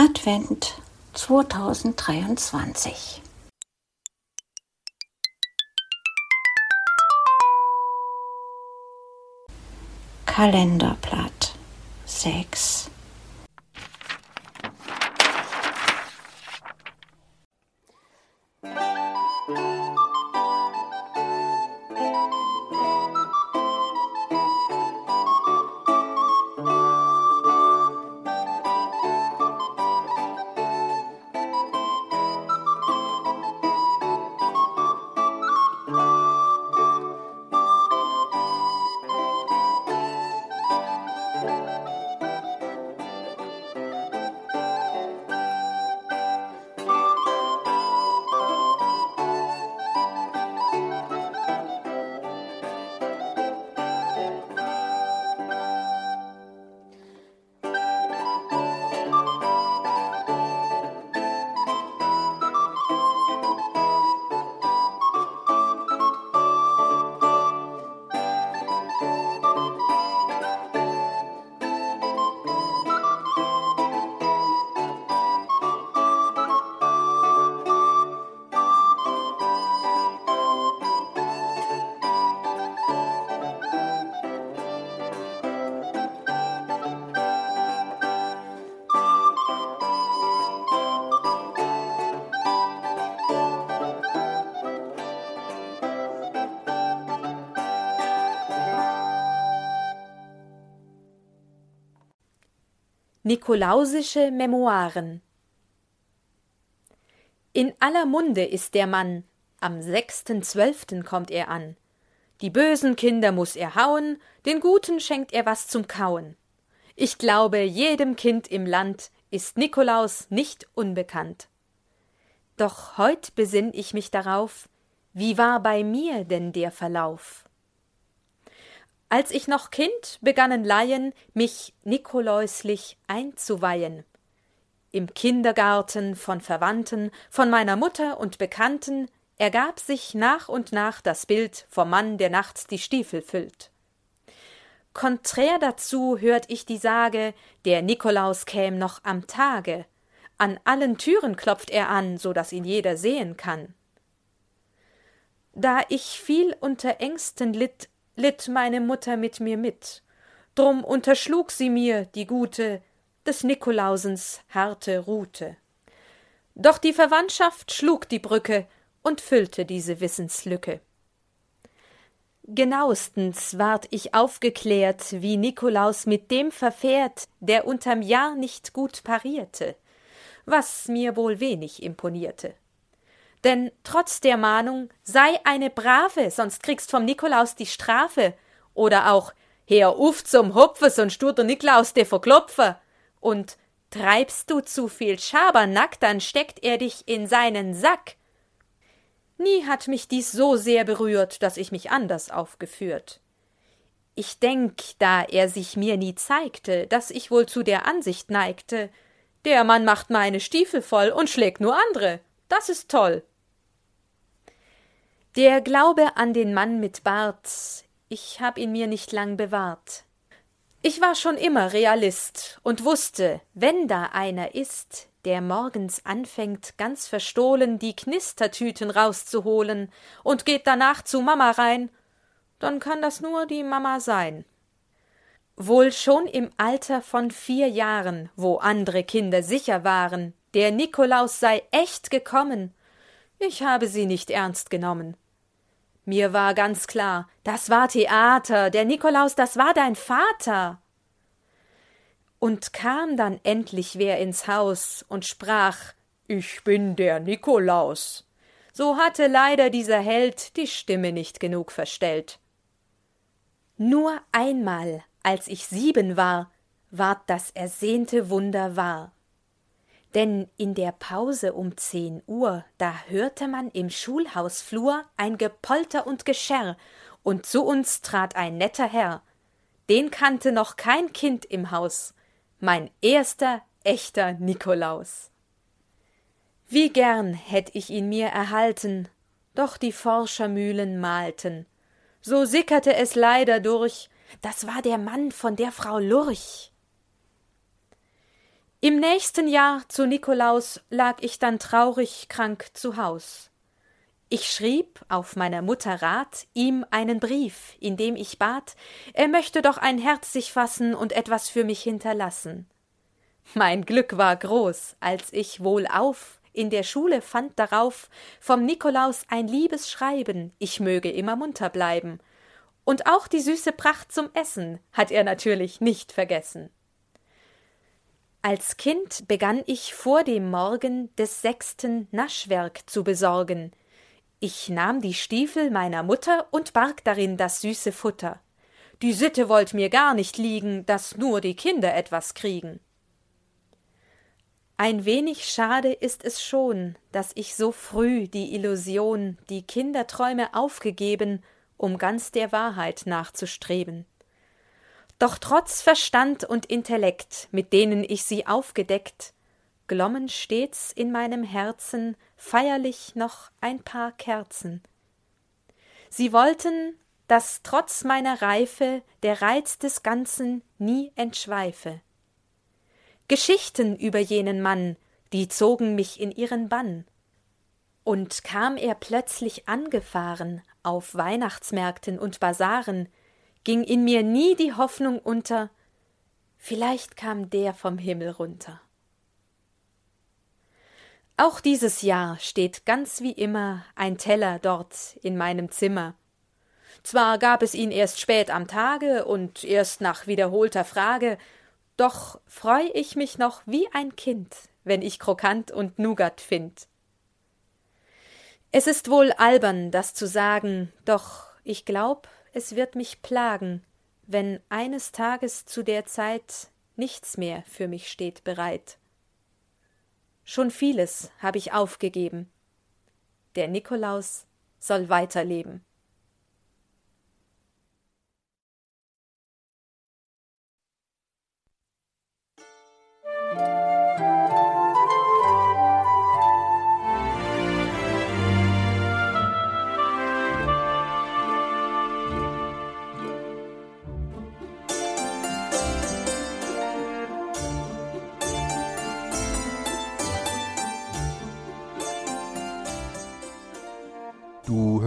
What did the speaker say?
Advent 2023. Kalenderblatt 6 Nikolausische Memoiren In aller Munde ist der Mann, am sechsten Zwölften kommt er an. Die bösen Kinder muss er hauen, den Guten schenkt er was zum Kauen. Ich glaube, jedem Kind im Land ist Nikolaus nicht unbekannt. Doch heut besinn ich mich darauf, wie war bei mir denn der Verlauf? Als ich noch Kind begannen Laien, mich nikoläuslich einzuweihen. Im Kindergarten von Verwandten, von meiner Mutter und Bekannten ergab sich nach und nach das Bild vom Mann, der nachts die Stiefel füllt. Konträr dazu hört ich die Sage, der Nikolaus käm noch am Tage. An allen Türen klopft er an, so dass ihn jeder sehen kann. Da ich viel unter Ängsten litt, litt meine Mutter mit mir mit. Drum unterschlug sie mir, die Gute, des Nikolausens harte Rute. Doch die Verwandtschaft schlug die Brücke und füllte diese Wissenslücke. Genauestens ward ich aufgeklärt, wie Nikolaus mit dem verfährt, der unterm Jahr nicht gut parierte, was mir wohl wenig imponierte denn trotz der Mahnung sei eine Brave, sonst kriegst vom Nikolaus die Strafe. Oder auch Her uff zum Hopfe, sonst tut der Nikolaus dir verklopfe. Und treibst du zu viel Schabernack, dann steckt er dich in seinen Sack. Nie hat mich dies so sehr berührt, dass ich mich anders aufgeführt. Ich denk, da er sich mir nie zeigte, dass ich wohl zu der Ansicht neigte, der Mann macht meine Stiefel voll und schlägt nur andre. Das ist toll. Der Glaube an den Mann mit Bart, ich hab ihn mir nicht lang bewahrt. Ich war schon immer Realist und wusste, wenn da einer ist, der morgens anfängt, ganz verstohlen die Knistertüten rauszuholen und geht danach zu Mama rein, dann kann das nur die Mama sein. Wohl schon im Alter von vier Jahren, wo andere Kinder sicher waren, der Nikolaus sei echt gekommen, ich habe sie nicht ernst genommen. Mir war ganz klar, das war Theater, der Nikolaus, das war dein Vater. Und kam dann endlich wer ins Haus und sprach Ich bin der Nikolaus. So hatte leider dieser Held die Stimme nicht genug verstellt. Nur einmal, als ich sieben war, ward das ersehnte Wunder wahr denn in der Pause um zehn Uhr, da hörte man im Schulhausflur ein Gepolter und Gescherr, und zu uns trat ein netter Herr. Den kannte noch kein Kind im Haus, mein erster echter Nikolaus. Wie gern hätt ich ihn mir erhalten, doch die Forschermühlen malten. So sickerte es leider durch, das war der Mann von der Frau Lurch. Im nächsten Jahr zu Nikolaus lag ich dann traurig krank zu Haus. Ich schrieb auf meiner Mutter Rat ihm einen Brief, in dem ich bat, er möchte doch ein Herz sich fassen und etwas für mich hinterlassen. Mein Glück war groß, als ich wohlauf in der Schule fand darauf vom Nikolaus ein liebes Schreiben, ich möge immer munter bleiben. Und auch die süße Pracht zum Essen hat er natürlich nicht vergessen. Als Kind begann ich vor dem Morgen des sechsten Naschwerk zu besorgen. Ich nahm die Stiefel meiner Mutter und barg darin das süße Futter. Die Sitte wollt mir gar nicht liegen, dass nur die Kinder etwas kriegen. Ein wenig schade ist es schon, dass ich so früh die Illusion, die Kinderträume aufgegeben, um ganz der Wahrheit nachzustreben. Doch trotz Verstand und Intellekt, mit denen ich sie aufgedeckt, glommen stets in meinem Herzen feierlich noch ein paar Kerzen. Sie wollten, dass trotz meiner Reife der Reiz des Ganzen nie entschweife. Geschichten über jenen Mann, die zogen mich in ihren Bann. Und kam er plötzlich angefahren auf Weihnachtsmärkten und Basaren, ging in mir nie die Hoffnung unter, vielleicht kam der vom Himmel runter. Auch dieses Jahr steht ganz wie immer ein Teller dort in meinem Zimmer. Zwar gab es ihn erst spät am Tage und erst nach wiederholter Frage, doch freu ich mich noch wie ein Kind, wenn ich Krokant und Nougat find. Es ist wohl albern, das zu sagen, doch ich glaub, es wird mich plagen, wenn eines Tages zu der Zeit nichts mehr für mich steht bereit. Schon vieles hab ich aufgegeben. Der Nikolaus soll weiterleben.